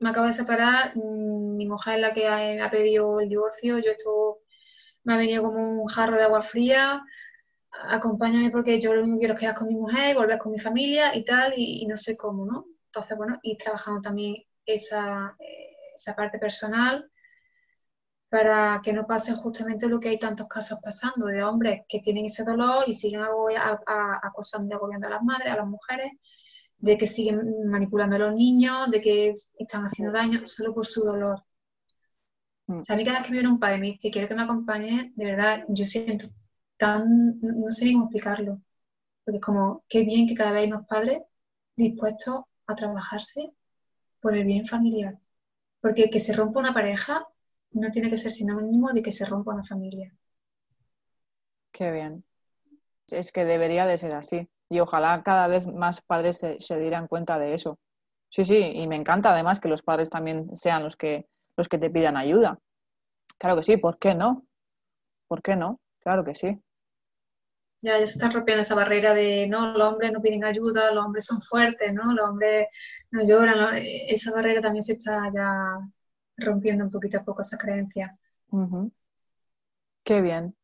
me acabo de separar, mm, mi mujer es la que ha, pedido el divorcio, yo esto me ha venido como un jarro de agua fría, acompáñame porque yo lo único que quiero es quedar con mi mujer, volver con mi familia y tal, y, no sé cómo, ¿no? Entonces, bueno, y trabajando también esa, eh, esa parte personal para que no pase justamente lo que hay tantos casos pasando de hombres que tienen ese dolor y siguen acosando y agobiando a las madres, a las mujeres, de que siguen manipulando a los niños, de que están haciendo daño solo por su dolor. Mm. O sea, a mí cada vez que me viene un padre y me dice, quiero que me acompañe, de verdad, yo siento no sé ni cómo explicarlo, porque es como, qué bien que cada vez hay más padres dispuestos a trabajarse por el bien familiar. Porque que se rompa una pareja no tiene que ser sinónimo de que se rompa una familia. Qué bien. Es que debería de ser así y ojalá cada vez más padres se, dieran cuenta de eso. Sí, sí, y me encanta además que los padres también sean los que, los que te pidan ayuda. Claro que sí, ¿por qué no? ¿Por qué no? Claro que sí. Ya, ya se está rompiendo esa barrera de, no, los hombres no piden ayuda, los hombres son fuertes, ¿no? Los hombres no lloran. Esa barrera también se está ya rompiendo un poquito a poco esa creencia. Qué bien.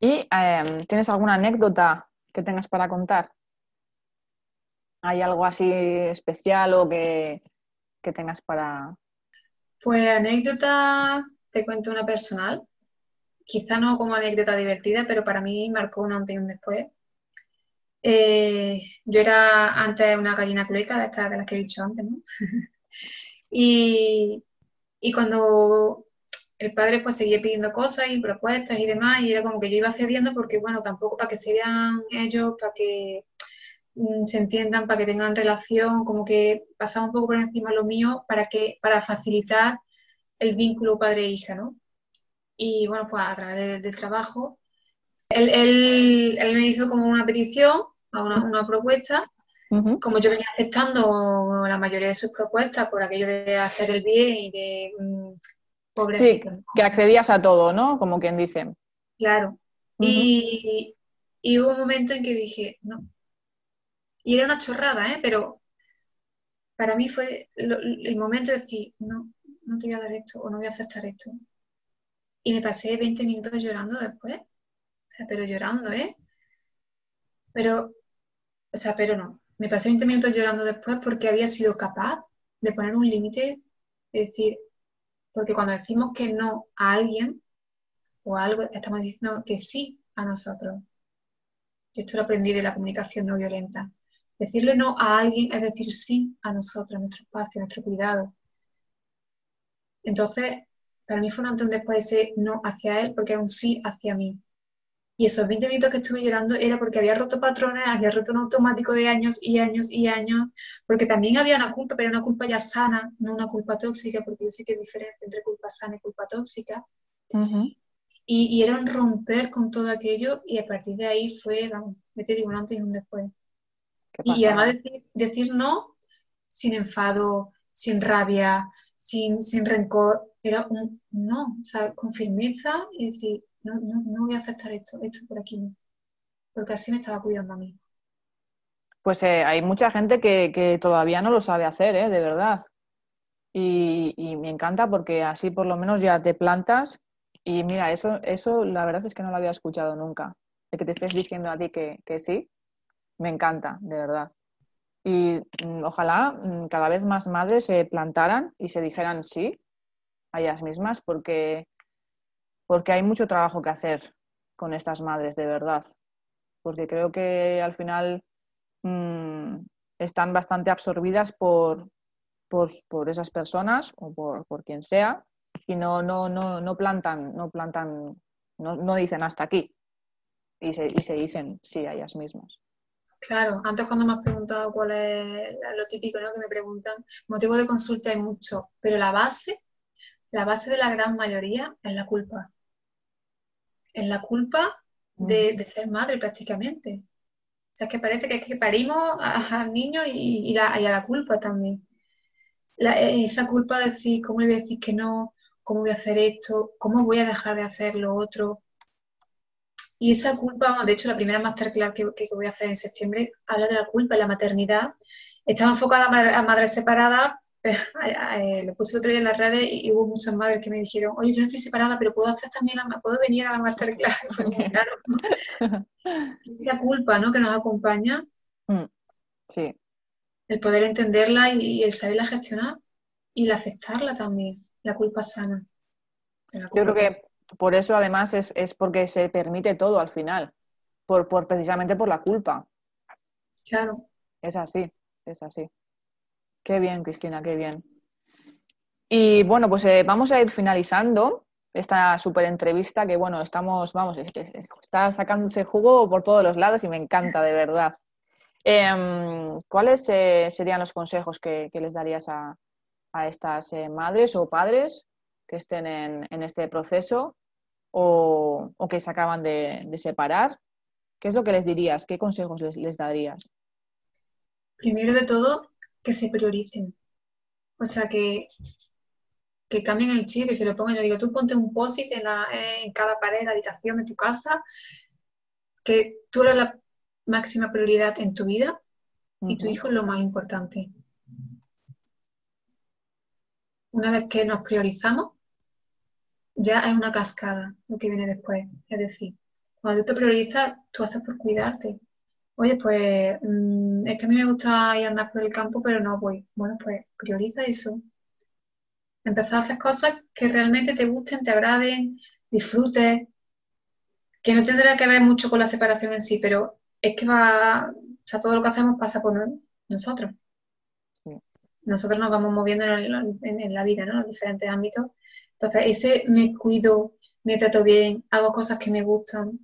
¿Y em, tienes alguna anécdota que tengas para contar? ¿Hay algo así especial o que, tengas para...? Pues anécdota, te cuento una personal. Quizá no como anécdota divertida, pero para mí marcó un antes y un después. Eh, yo era antes una gallina cloica, de estas de las que he dicho antes, ¿no? y, y cuando el padre pues seguía pidiendo cosas y propuestas y demás, y era como que yo iba cediendo porque, bueno, tampoco para que se vean ellos, para que Mm, se entiendan, para que tengan relación, como que pasaba un poco por encima lo mío para, que, para facilitar el vínculo padre-hija, ¿no? Y bueno, pues a través del trabajo Él, me hizo como una petición, una, propuesta. Como yo venía aceptando la mayoría de sus propuestas por aquello de hacer el bien y de mm, Sí, que accedías a todo, ¿no? Como quien dice. Claro. y, y, hubo un momento en que dije, no. Y era una chorrada, ¿eh? Pero para mí fue el momento de decir, no, no te voy a dar esto o no voy a aceptar esto. Y me pasé 20 minutos llorando después. O sea, pero llorando, ¿eh? Pero, o sea, pero no. Me pasé 20 minutos llorando después porque había sido capaz de poner un límite, de decir, porque cuando decimos que no a alguien o a algo, estamos diciendo que sí a nosotros. Yo esto lo aprendí de la comunicación no violenta. Decirle no a alguien es decir sí a nosotros, a nuestro espacio, a nuestro cuidado. Entonces, para mí fue un antes después ese no hacia él porque era un sí hacia mí. Y esos 20 minutos que estuve llorando era porque había roto patrones, había roto un automático de años y años y años, porque también había una culpa, pero una culpa ya sana, no una culpa tóxica, porque yo sé que hay diferencia entre culpa sana y culpa tóxica. y, era un romper con todo aquello y a partir de ahí fue, vamos, me te digo un antes y un después. Y además decir, decir, no sin enfado, sin rabia, sin, sin rencor, era un no, o sea, con firmeza y decir, no, no, no voy a aceptar esto, esto por aquí no, porque así me estaba cuidando a mí. Pues eh, hay mucha gente que, todavía no lo sabe hacer, ¿eh? de verdad. Y, me encanta porque así por lo menos ya te plantas y mira, eso, eso la verdad es que no lo había escuchado nunca. De que te estés diciendo a ti que, que sí, me encanta, de verdad. Y mm, ojalá mm, cada vez más madres se plantaran y se dijeran sí a ellas mismas porque porque hay mucho trabajo que hacer con estas madres, de verdad. Porque creo que al final mm, están bastante absorbidas por, por, esas personas o por, quien sea y no, no, no, no plantan, no plantan, no, dicen hasta aquí y se, y se dicen sí a ellas mismas. Claro, antes cuando me has preguntado cuál es lo típico ¿no? que me preguntan, motivo de consulta hay mucho, pero la base, la base de la gran mayoría es la culpa es la culpa de, ser madre prácticamente. O sea, es que parece que, es que parimos al niño y, a la culpa también. esa culpa de decir, ¿cómo le voy a decir que no? ¿Cómo voy a hacer esto? ¿Cómo voy a dejar de hacer lo otro? Y esa culpa, de hecho, la primera masterclass que, que voy a hacer en septiembre habla de la culpa y la maternidad. Estaba enfocada a madres separadas, eh, lo puse otro día en las redes y hubo muchas madres que me dijeron, oye, yo no estoy separada, pero puedo hacer también, la, puedo venir a la masterclass. claro, esa culpa, ¿no? Que nos acompaña. Mm, sí. El poder entenderla y, el saberla gestionar y el aceptarla también, la culpa sana. yo creo que por eso además es, es, porque se permite todo al final, por, por precisamente por la culpa. Claro. Es así, es así. Qué bien, Cristina, qué bien. Y bueno, pues eh, vamos a ir finalizando esta súper entrevista que, bueno, estamos, vamos, está sacándose jugo por todos los lados y me encanta, de verdad. Em, ¿Cuáles eh, serían los consejos que, les darías a, estas eh, madres o padres que estén en, este proceso o, que se acaban de, separar? ¿Qué es lo que les dirías? ¿Qué consejos les, les darías? Primero de todo, que se prioricen. O sea, que, que cambien el chip, que se lo pongan. Yo digo, tú ponte un post en, en cada pared de la habitación de tu casa, que tú eres la máxima prioridad en tu vida y tu hijo es lo más importante. Una vez que nos priorizamos, ya es una cascada lo que viene después. Es decir, cuando tú te priorizas, tú haces por cuidarte, Oye, pues mm, es que a mí me gusta ir a andar por el campo, pero no voy. Bueno, pues prioriza eso. Empezar a hacer cosas que realmente te gusten, te agraden, disfrutes, que no tendrá que ver mucho con la separación en sí, pero es que va, o sea, todo lo que hacemos pasa por nosotros. Nosotros nos vamos moviendo en, la vida, ¿no? En los diferentes ámbitos. Entonces, ese me cuido, me trato bien, hago cosas que me gustan,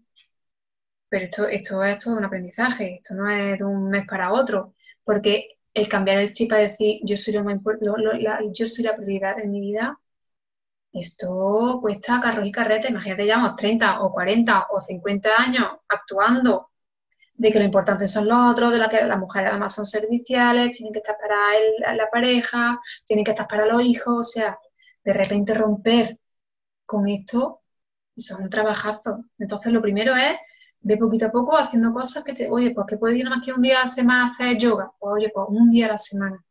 pero esto, esto es todo un aprendizaje, esto no es de un mes para otro, porque el cambiar el chip a decir yo soy, lo, yo soy la prioridad en mi vida, esto cuesta carros y carretes. Imagínate, llevamos 30 o 40 o 50 años actuando de que lo importante son los otros, de la que las mujeres además son serviciales, tienen que estar para la pareja, tienen que estar para los hijos, o sea, de repente romper con esto, eso es un trabajazo. Entonces, lo primero es ve poquito a poco haciendo cosas que te, oye, pues que puedes ir nada más que un día a la semana a hacer yoga, pues oye, pues un día a la semana.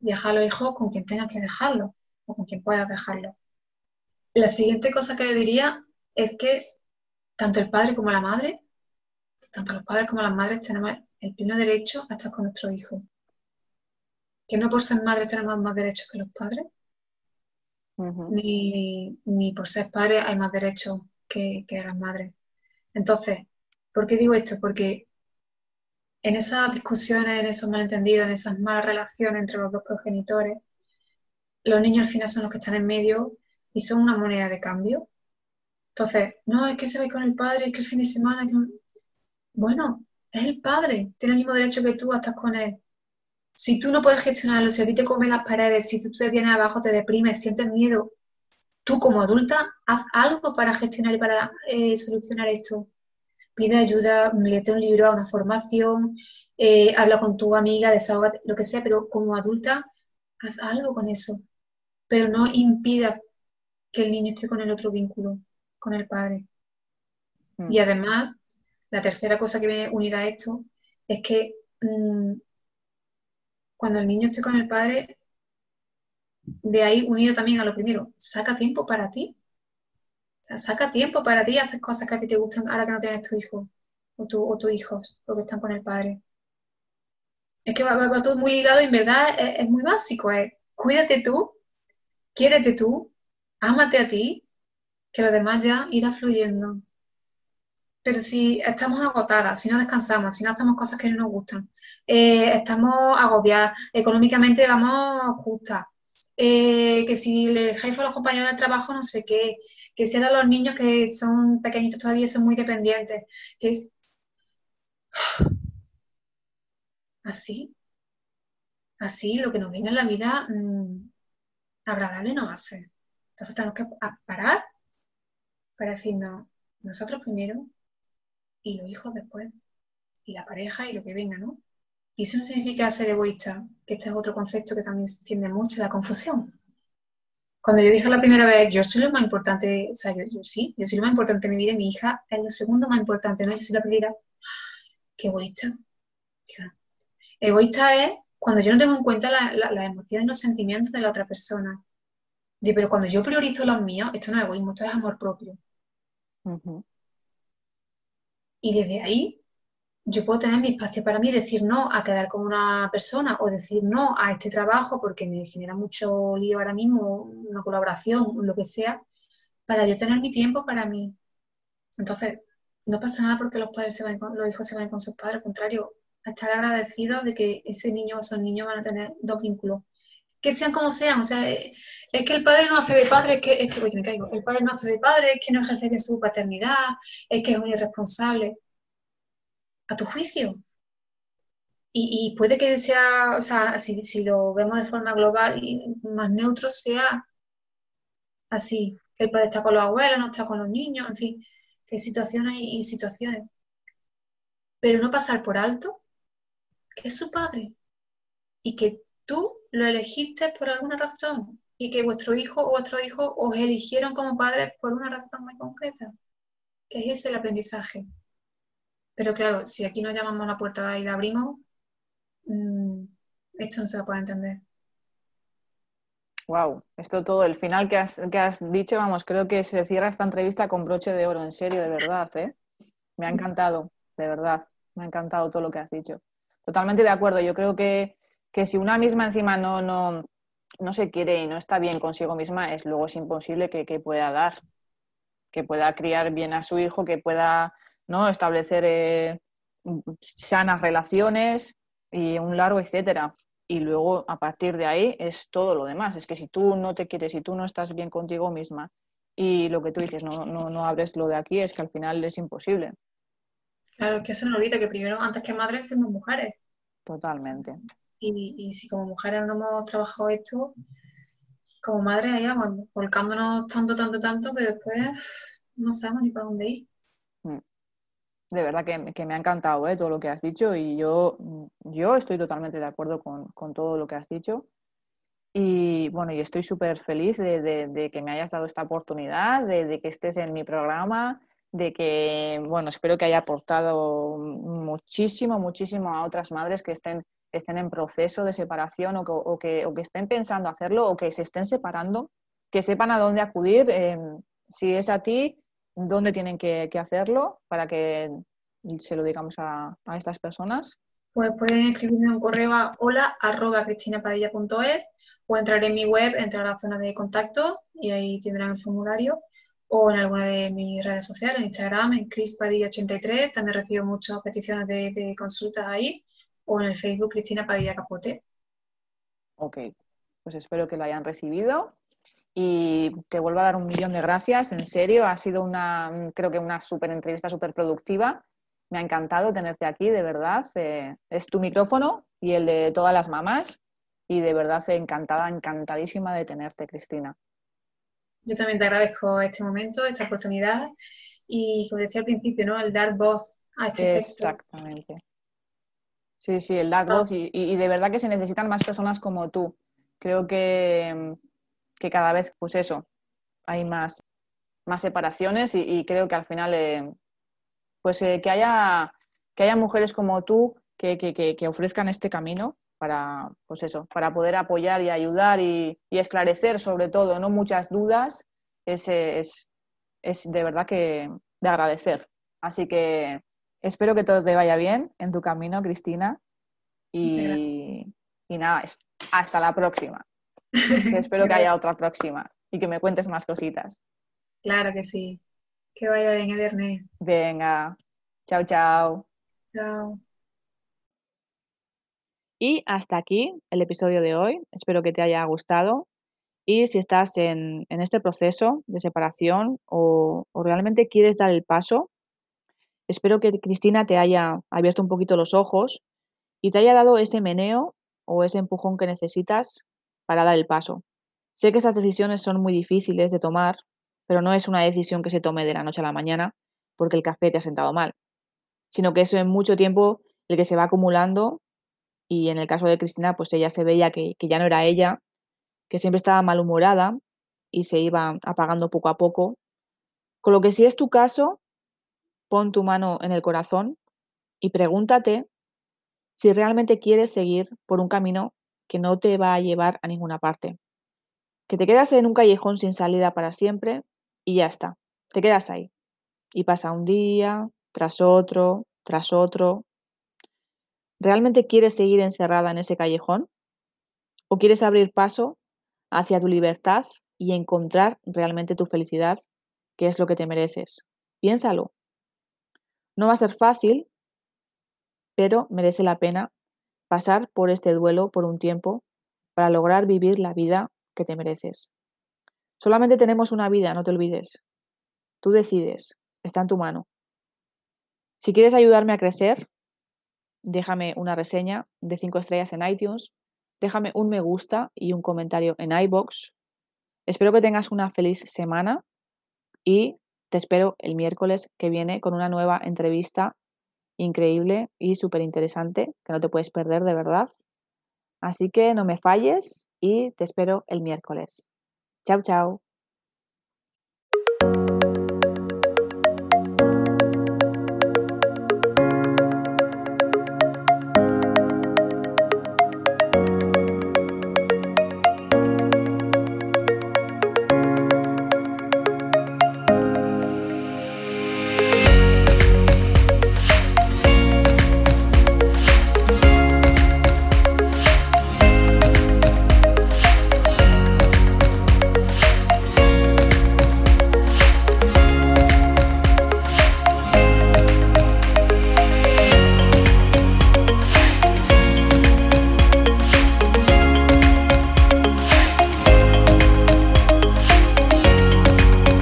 Viajar a los hijos con quien tengas que dejarlo o con quien puedas dejarlo. La siguiente cosa que le diría es que tanto el padre como la madre, tanto los padres como las madres tenemos el pleno derecho a estar con nuestros hijos. Que no por ser madres tenemos más derechos que los padres, ni, por ser padres hay más derechos que, que las madres. Entonces, ¿por qué digo esto? Porque en esas discusiones, en esos malentendidos, en esas malas relaciones entre los dos progenitores, los niños al final son los que están en medio y son una moneda de cambio. Entonces, no es que se ve con el padre, es que el fin de semana. Bueno, es el padre, tiene el mismo derecho que tú a estar con él. Si tú no puedes gestionarlo, si a ti te comen las paredes, si tú te vienes abajo, te deprimes, sientes miedo, tú como adulta, haz algo para gestionar y para eh, solucionar esto. Pide ayuda, léete un libro, una formación, eh, habla con tu amiga, desahógate, lo que sea, pero como adulta, haz algo con eso. Pero no impida que el niño esté con el otro vínculo, con el padre. Mm. Y además, la tercera cosa que viene unida a esto es que mm, cuando el niño esté con el padre, de ahí unido también a lo primero, saca tiempo para ti. Saca tiempo para ti, haces cosas que a ti te gustan ahora que no tienes tu hijo o, tu, o tus hijos, porque están con el padre. Es que va, todo muy ligado y en verdad es, muy básico. Es cuídate tú, quiérete tú, ámate a ti, que lo demás ya irá fluyendo. Pero si estamos agotadas, si no descansamos, si no hacemos cosas que no nos gustan, eh, estamos agobiadas, económicamente vamos justas, eh, que si le jefe a los compañeros del trabajo no sé qué, que si eran los niños que son pequeñitos todavía son muy dependientes, que es así, así, lo que nos viene en la vida mm, agradable no a ser. Entonces tenemos que parar para decirnos nosotros primero y los hijos después, y la pareja y lo que venga, ¿no? Y eso no significa ser egoísta, que este es otro concepto que también tiende mucho, la confusión. Cuando yo dije la primera vez, yo soy lo más importante, o sea, yo, sí, yo soy lo más importante en mi vida y mi hija es lo segundo más importante, ¿no? Yo soy la primera. Qué egoísta. Egoísta es cuando yo no tengo en cuenta las emociones, los sentimientos de la otra persona pero cuando yo priorizo los míos, esto no es egoísmo, esto es amor propio. Y desde ahí yo puedo tener mi espacio para mí, decir no a quedar con una persona o decir no a este trabajo porque me genera mucho lío ahora mismo, una colaboración, lo que sea, para yo tener mi tiempo para mí. Entonces, no pasa nada porque los padres se van los hijos se vayan con sus padres, al contrario, estar agradecidos de que ese niño o esos niños van a tener dos vínculos que sean como sean. O sea, eh, es que el padre no hace de padre, es que, que, me caigo, el padre no hace de padre, es que no ejerce bien su paternidad, es que es un irresponsable. A tu juicio. Y, puede que sea, o sea, si, si, lo vemos de forma global y más neutro, sea así, que el padre está con los abuelos, no está con los niños, en fin, que hay situaciones y situaciones. Pero no pasar por alto que es su padre y que tú lo elegiste por alguna razón y que vuestro hijo o vuestro hijo os eligieron como padres por una razón muy concreta, que es ese el aprendizaje. Pero claro, si aquí nos llamamos a la puerta y la abrimos, mm, esto no se poder entender. Wow, esto todo, el final que has, que has dicho, vamos, creo que se cierra esta entrevista con broche de oro, en serio, de verdad, ¿eh? Me ha encantado, de verdad, me ha encantado todo lo que has dicho. Totalmente de acuerdo, yo creo que que si una misma encima no, no, no se quiere y no está bien consigo misma, es luego es imposible que, pueda dar, que pueda criar bien a su hijo, que pueda ¿no? establecer eh, sanas relaciones y un largo etcétera. Y luego a partir de ahí es todo lo demás. Es que si tú no te quieres, si tú no estás bien contigo misma y lo que tú dices, no, no, no abres lo de aquí, es que al final es imposible. Claro, es que se nos olvida que primero, antes que madres, fuimos mujeres. Totalmente. Y, si como mujeres no hemos trabajado esto, como madre ahí volcándonos tanto, tanto, tanto que después no sabemos ni para dónde ir. Mm. De verdad que, me ha encantado ¿eh? todo lo que has dicho y yo, yo estoy totalmente de acuerdo con, todo lo que has dicho. Y bueno, y estoy súper feliz de, que me hayas dado esta oportunidad, de, que estés en mi programa, de que, bueno, espero que haya aportado muchísimo, muchísimo a otras madres que estén, estén en proceso de separación o que, que, estén pensando hacerlo o que se estén separando, que sepan a dónde acudir. Eh, si es a ti, dónde tienen que, hacerlo para que se lo digamos a, estas personas? Pues pueden escribirme un correo a hola arroba cristina.padilla.es o entrar en mi web, entrar a la zona de contacto y ahí tendrán el formulario o en alguna de mis redes sociales, en Instagram, en crispadilla83, también recibo muchas peticiones de, consultas ahí, o en el Facebook Cristina Padilla Capote. Ok, pues espero que lo hayan recibido y te vuelvo a dar un millón de gracias, en serio, ha sido una, creo que una súper entrevista, súper productiva. Me ha encantado tenerte aquí, de verdad. Eh, es tu micrófono y el de todas las mamás y de verdad encantada, encantadísima de tenerte, Cristina. Yo también te agradezco este momento, esta oportunidad y, como decía al principio, ¿no? el dar voz a este Exactamente. Sí, sí, el dar voz y, y de verdad que se necesitan más personas como tú. Creo que que cada vez, pues eso, hay más, más separaciones y, creo que al final, eh, pues eh, que, haya, que haya mujeres como tú que, que, ofrezcan este camino para, pues eso, para poder apoyar y ayudar y, esclarecer sobre todo, no muchas dudas, es, es, es de verdad que de agradecer. Así que espero que todo te vaya bien en tu camino, Cristina. Y, y nada, hasta la próxima. Espero que haya otra próxima y que me cuentes más cositas. Claro que sí. Que vaya bien, Ederne. Venga. Chao, chao. Chao. Y hasta aquí el episodio de hoy. Espero que te haya gustado. Y si estás en, este proceso de separación o, o, realmente quieres dar el paso, espero que Cristina te haya abierto un poquito los ojos y te haya dado ese meneo o ese empujón que necesitas para dar el paso. Sé que estas decisiones son muy difíciles de tomar, pero no es una decisión que se tome de la noche a la mañana porque el café te ha sentado mal, sino que eso en mucho tiempo el que se va acumulando y en el caso de Cristina, pues ella se veía que, que ya no era ella, que siempre estaba malhumorada y se iba apagando poco a poco. Con lo que si es tu caso, pon tu mano en el corazón y pregúntate si realmente quieres seguir por un camino que no te va a llevar a ninguna parte. Que te quedas en un callejón sin salida para siempre y ya está. Te quedas ahí. Y pasa un día, tras otro, tras otro. ¿Realmente quieres seguir encerrada en ese callejón? ¿O quieres abrir paso hacia tu libertad y encontrar realmente tu felicidad, que es lo que te mereces? Piénsalo. No va a ser fácil, pero merece la pena pasar por este duelo por un tiempo para lograr vivir la vida que te mereces. Solamente tenemos una vida, no te olvides. Tú decides, está en tu mano. Si quieres ayudarme a crecer, déjame una reseña de 5 estrellas en iTunes, déjame un me gusta y un comentario en iBox. Espero que tengas una feliz semana y te espero el miércoles que viene con una nueva entrevista increíble y súper interesante que no te puedes perder de verdad. Así que no me falles y te espero el miércoles. Chao, chao.